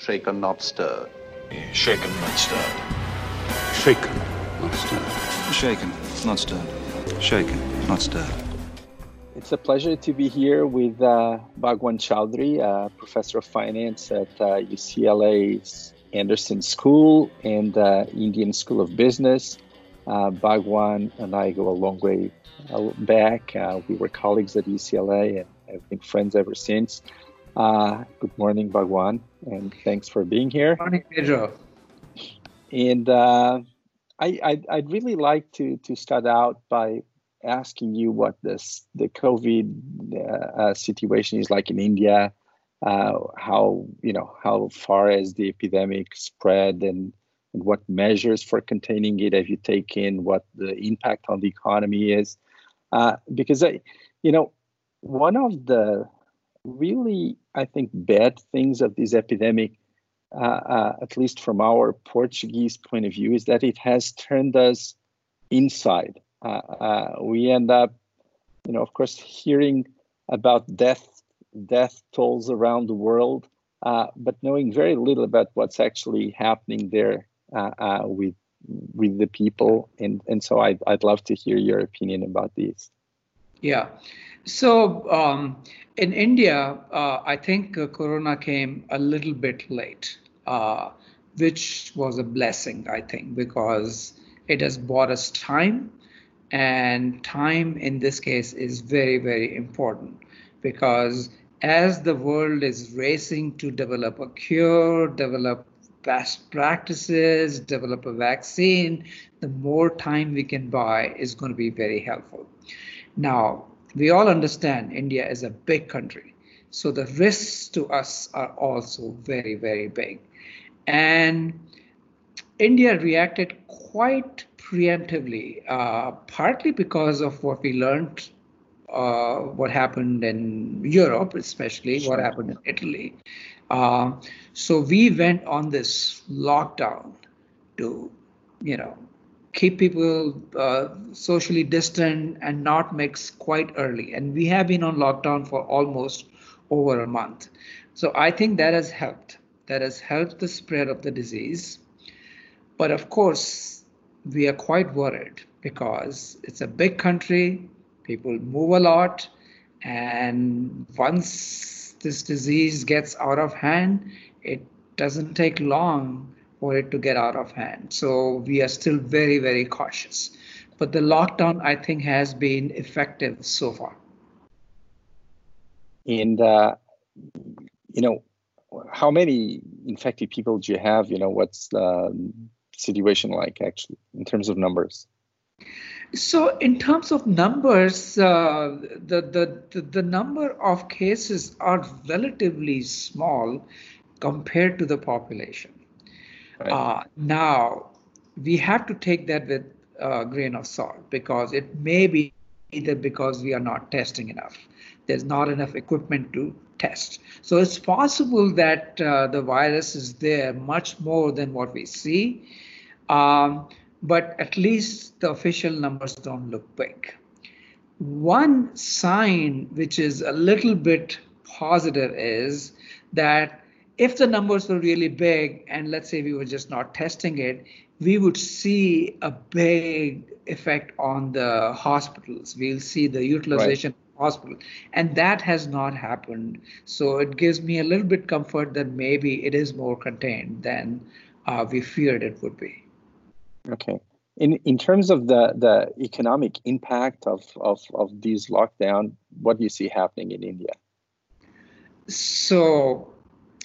Shaken, not stirred. Shaken, not stirred. Shaken, not stirred. Shaken, not stirred. Shaken, not stirred. It's a pleasure to be here with uh, Bhagwan Chowdhry, uh, professor of finance at uh, UCLA's Anderson School and uh, Indian School of Business. Uh, Bhagwan and I go a long way uh, back. Uh, we were colleagues at UCLA and have been friends ever since. Uh, good morning, Bhagwan, and thanks for being here. Morning, Pedro. And uh, I, I'd, I'd, really like to, to start out by asking you what this the COVID uh, uh situation is like in India. Uh, how you know how far has the epidemic spread, and, and what measures for containing it have you taken? What the impact on the economy is? Uh, because I, you know, one of the really, I think, bad things of this epidemic, uh, uh, at least from our Portuguese point of view, is that it has turned us inside. Uh, uh, we end up, you know, of course, hearing about death death tolls around the world, uh, but knowing very little about what's actually happening there uh, with with the people. And and so I'd I'd love to hear your opinion about these. Yeah. So um, in India, uh, I think uh, Corona came a little bit late, uh, which was a blessing, I think, because it has bought us time. And time in this case is very, very important because as the world is racing to develop a cure, develop best practices, develop a vaccine, the more time we can buy is going to be very helpful. Now, we all understand India is a big country. So the risks to us are also very, very big. And India reacted quite preemptively, uh, partly because of what we learned, uh, what happened in Europe, especially what happened in Italy. Uh, so we went on this lockdown to, you know, keep people uh, socially distant and not mix quite early. And we have been on lockdown for almost over a month. So I think that has helped. That has helped the spread of the disease. But of course, we are quite worried because it's a big country, people move a lot, and once this disease gets out of hand, it doesn't take long for it to get out of hand. So we are still very, very cautious. But the lockdown, I think, has been effective so far. And, uh, you know, how many infected people do you have? You know, what's the situation like actually in terms of numbers? So, in terms of numbers, uh, the, the, the, the number of cases are relatively small compared to the population. Right. Uh, now, we have to take that with a grain of salt because it may be either because we are not testing enough. There's not enough equipment to test. So it's possible that uh, the virus is there much more than what we see. Um, but at least the official numbers don't look big. One sign which is a little bit positive is that if the numbers were really big and let's say we were just not testing it, we would see a big effect on the hospitals. We'll see the utilization right. hospital. And that has not happened. So it gives me a little bit comfort that maybe it is more contained than uh, we feared it would be. Okay. In, in terms of the, the economic impact of, of, of these lockdown, what do you see happening in India? So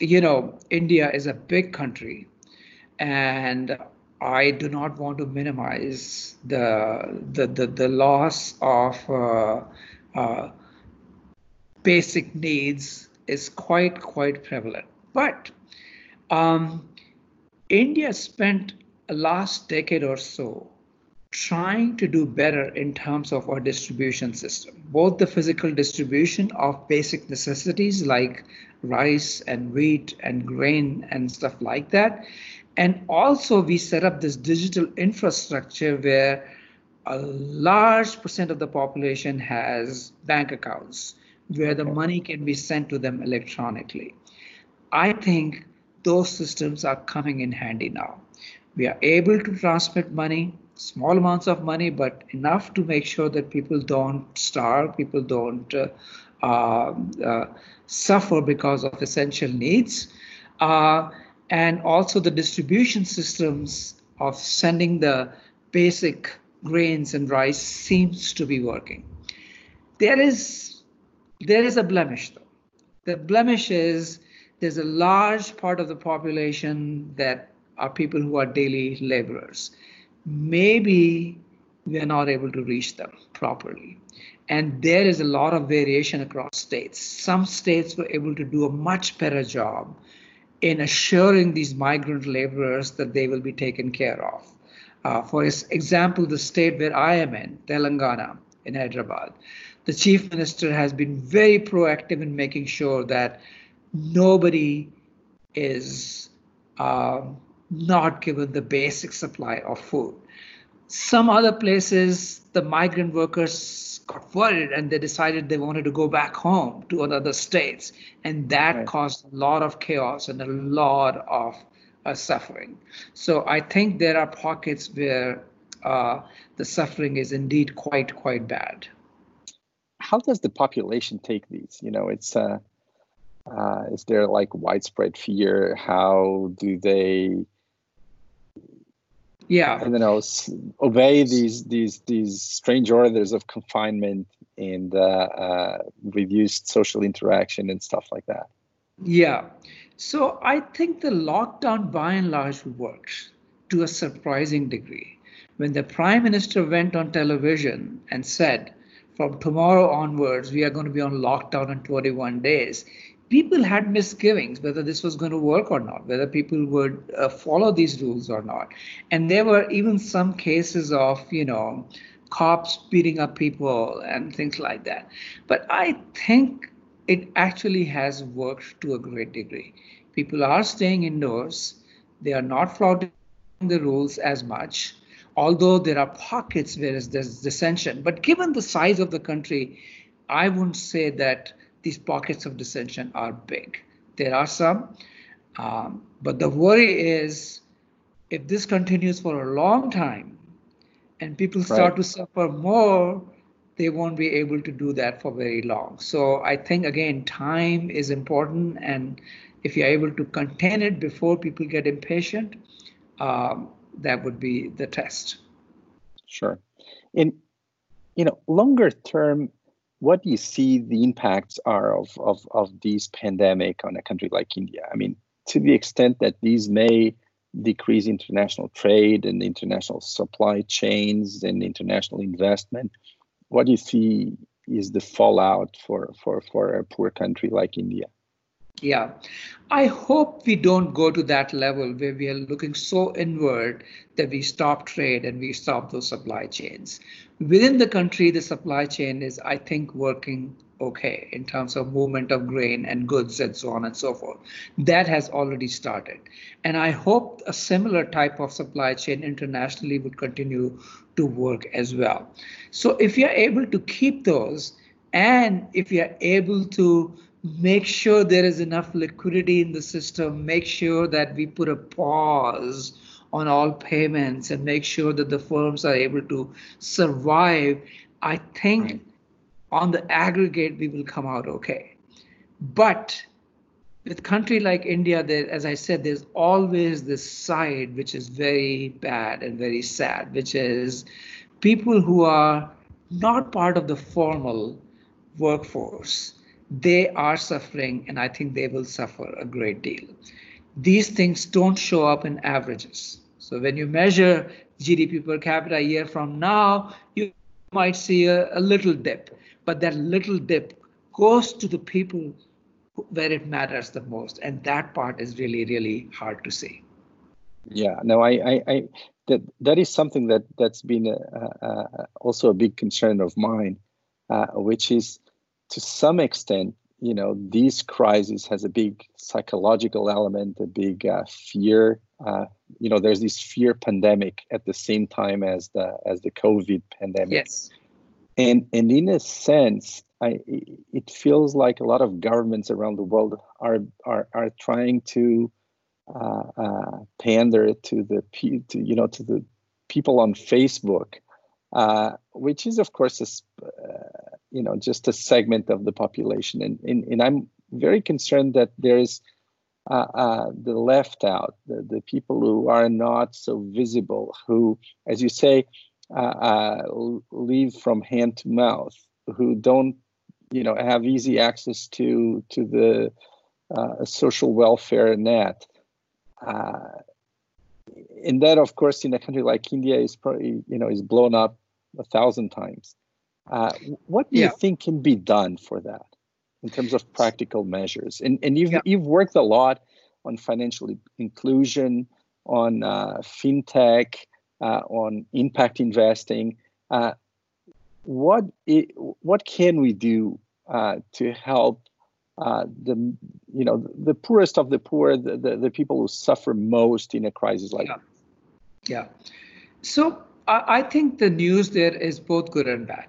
you know, India is a big country, and I do not want to minimize the the the, the loss of uh, uh, basic needs is quite quite prevalent. But um, India spent last decade or so trying to do better in terms of our distribution system, both the physical distribution of basic necessities like rice and wheat and grain and stuff like that. And also, we set up this digital infrastructure where a large percent of the population has bank accounts where the money can be sent to them electronically. I think those systems are coming in handy now. We are able to transmit money, small amounts of money, but enough to make sure that people don't starve, people don't uh, uh, uh, suffer because of essential needs. Uh, and also the distribution systems of sending the basic grains and rice seems to be working. There is there is a blemish though. The blemish is there's a large part of the population that are people who are daily laborers. Maybe we are not able to reach them properly. And there is a lot of variation across states. Some states were able to do a much better job in assuring these migrant laborers that they will be taken care of. Uh, for example, the state where I am in, Telangana, in Hyderabad, the chief minister has been very proactive in making sure that nobody is uh, not given the basic supply of food. Some other places, the migrant workers got worried and they decided they wanted to go back home to other states. And that right. caused a lot of chaos and a lot of uh, suffering. So I think there are pockets where uh, the suffering is indeed quite quite bad. How does the population take these? You know, it's uh, uh, is there like widespread fear? How do they? Yeah, I don't know. Obey these these these strange orders of confinement and uh, uh, reduced social interaction and stuff like that. Yeah. So I think the lockdown by and large worked to a surprising degree. When the prime minister went on television and said, from tomorrow onwards, we are going to be on lockdown in 21 days, people had misgivings whether this was going to work or not, whether people would uh, follow these rules or not. And there were even some cases of, you know, cops beating up people and things like that. But I think it actually has worked to a great degree. People are staying indoors, they are not flouting the rules as much, although there are pockets where there's dissension. But given the size of the country, I wouldn't say that these pockets of dissension are big. There are some, um, but the worry is if this continues for a long time and people start right. to suffer more, they won't be able to do that for very long. So I think again, time is important, and if you're able to contain it before people get impatient, um, that would be the test. Sure. In you know, longer term, what do you see the impacts are of, of, of this pandemic on a country like India? I mean, to the extent that these may decrease international trade and international supply chains and international investment, what do you see is the fallout for, for, for a poor country like India? Yeah, I hope we don't go to that level where we are looking so inward that we stop trade and we stop those supply chains. Within the country, the supply chain is, I think, working okay in terms of movement of grain and goods and so on and so forth. That has already started. And I hope a similar type of supply chain internationally would continue to work as well. So if you're able to keep those, and if you're able to make sure there is enough liquidity in the system, make sure that we put a pause on all payments and make sure that the firms are able to survive, I think right. on the aggregate we will come out okay. But with country like India, there, as I said, there's always this side which is very bad and very sad, which is people who are not part of the formal workforce. They are suffering, and I think they will suffer a great deal. These things don't show up in averages. So when you measure GDP per capita a year from now, you might see a, a little dip, but that little dip goes to the people where it matters the most and that part is really really hard to see yeah no i i, I that that is something that that's been a, a, also a big concern of mine uh, which is to some extent you know this crisis has a big psychological element a big uh, fear uh, you know there's this fear pandemic at the same time as the as the covid pandemic. Yes. And and in a sense I, it feels like a lot of governments around the world are, are, are trying to uh, uh, pander to the to, you know to the people on Facebook, uh, which is of course a, uh, you know just a segment of the population, and and, and I'm very concerned that there's uh, uh, the left out, the, the people who are not so visible, who, as you say, live from hand to mouth, who don't you know have easy access to to the uh, social welfare net. Uh, and that, of course, in a country like India, is probably you know is blown up a thousand times. Uh, what do yeah. you think can be done for that in terms of practical measures? And and you've yeah. you've worked a lot on financial inclusion, on uh, fintech, uh, on impact investing. Uh, what it, what can we do uh, to help uh, the you know the poorest of the poor, the, the, the, people who suffer most in a crisis like yeah. Yeah. So I, think the news there is both good and bad.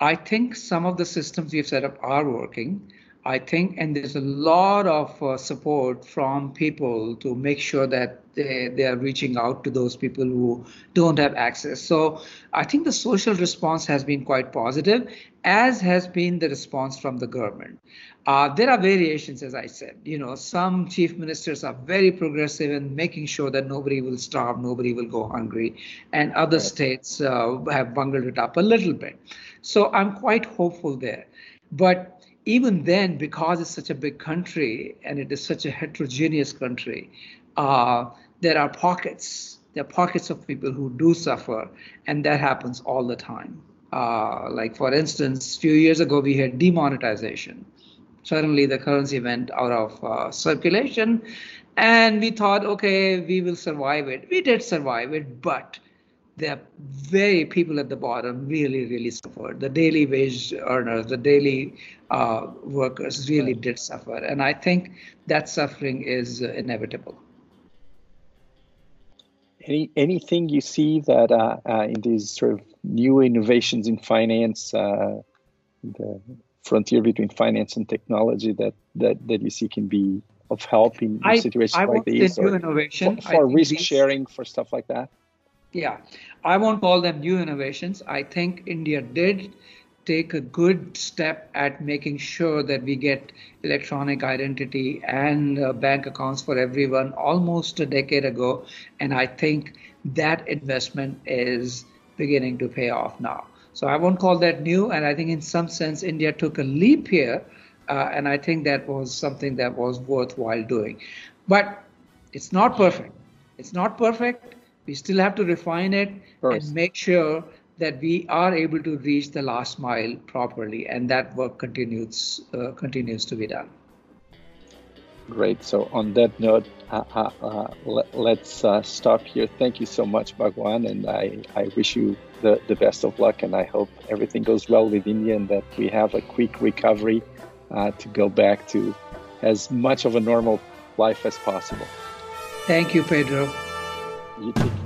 I think some of the systems we've set up are working. I think, and there's a lot of uh, support from people to make sure that they, they are reaching out to those people who don't have access. So I think the social response has been quite positive, as has been the response from the government. Uh, there are variations, as I said. You know, some chief ministers are very progressive in making sure that nobody will starve, nobody will go hungry, and other states uh, have bungled it up a little bit. So I'm quite hopeful there. But even then, because it's such a big country and it is such a heterogeneous country, uh, there are pockets. There are pockets of people who do suffer, and that happens all the time. Uh, like for instance, a few years ago we had demonetization. Suddenly the currency went out of uh, circulation, and we thought, okay, we will survive it. We did survive it, but the very people at the bottom really, really suffered. The daily wage earners, the daily uh, workers really did suffer. And I think that suffering is uh, inevitable. Any, anything you see that uh, uh in these sort of new innovations in finance, uh, the frontier between finance and technology that, that, that you see can be of help in, I, situations I like these? New innovation. For, for risk these, sharing, for stuff like that? Yeah, I won't call them new innovations. I think India did take a good step at making sure that we get electronic identity and uh, bank accounts for everyone almost a decade ago. And I think that investment is beginning to pay off now. So I won't call that new. And I think in some sense, India took a leap here. Uh, and I think that was something that was worthwhile doing. But it's not perfect. It's not perfect. We still have to refine it and make sure that we are able to reach the last mile properly, and that work continues uh, continues to be done. Great. So on that note, uh, uh, uh let, us uh, stop here. Thank you so much, Bhagwan, and I, I wish you the, the best of luck, and I hope everything goes well with India and that we have a quick recovery uh, to go back to as much of a normal life as possible. Thank you, Pedro. You too.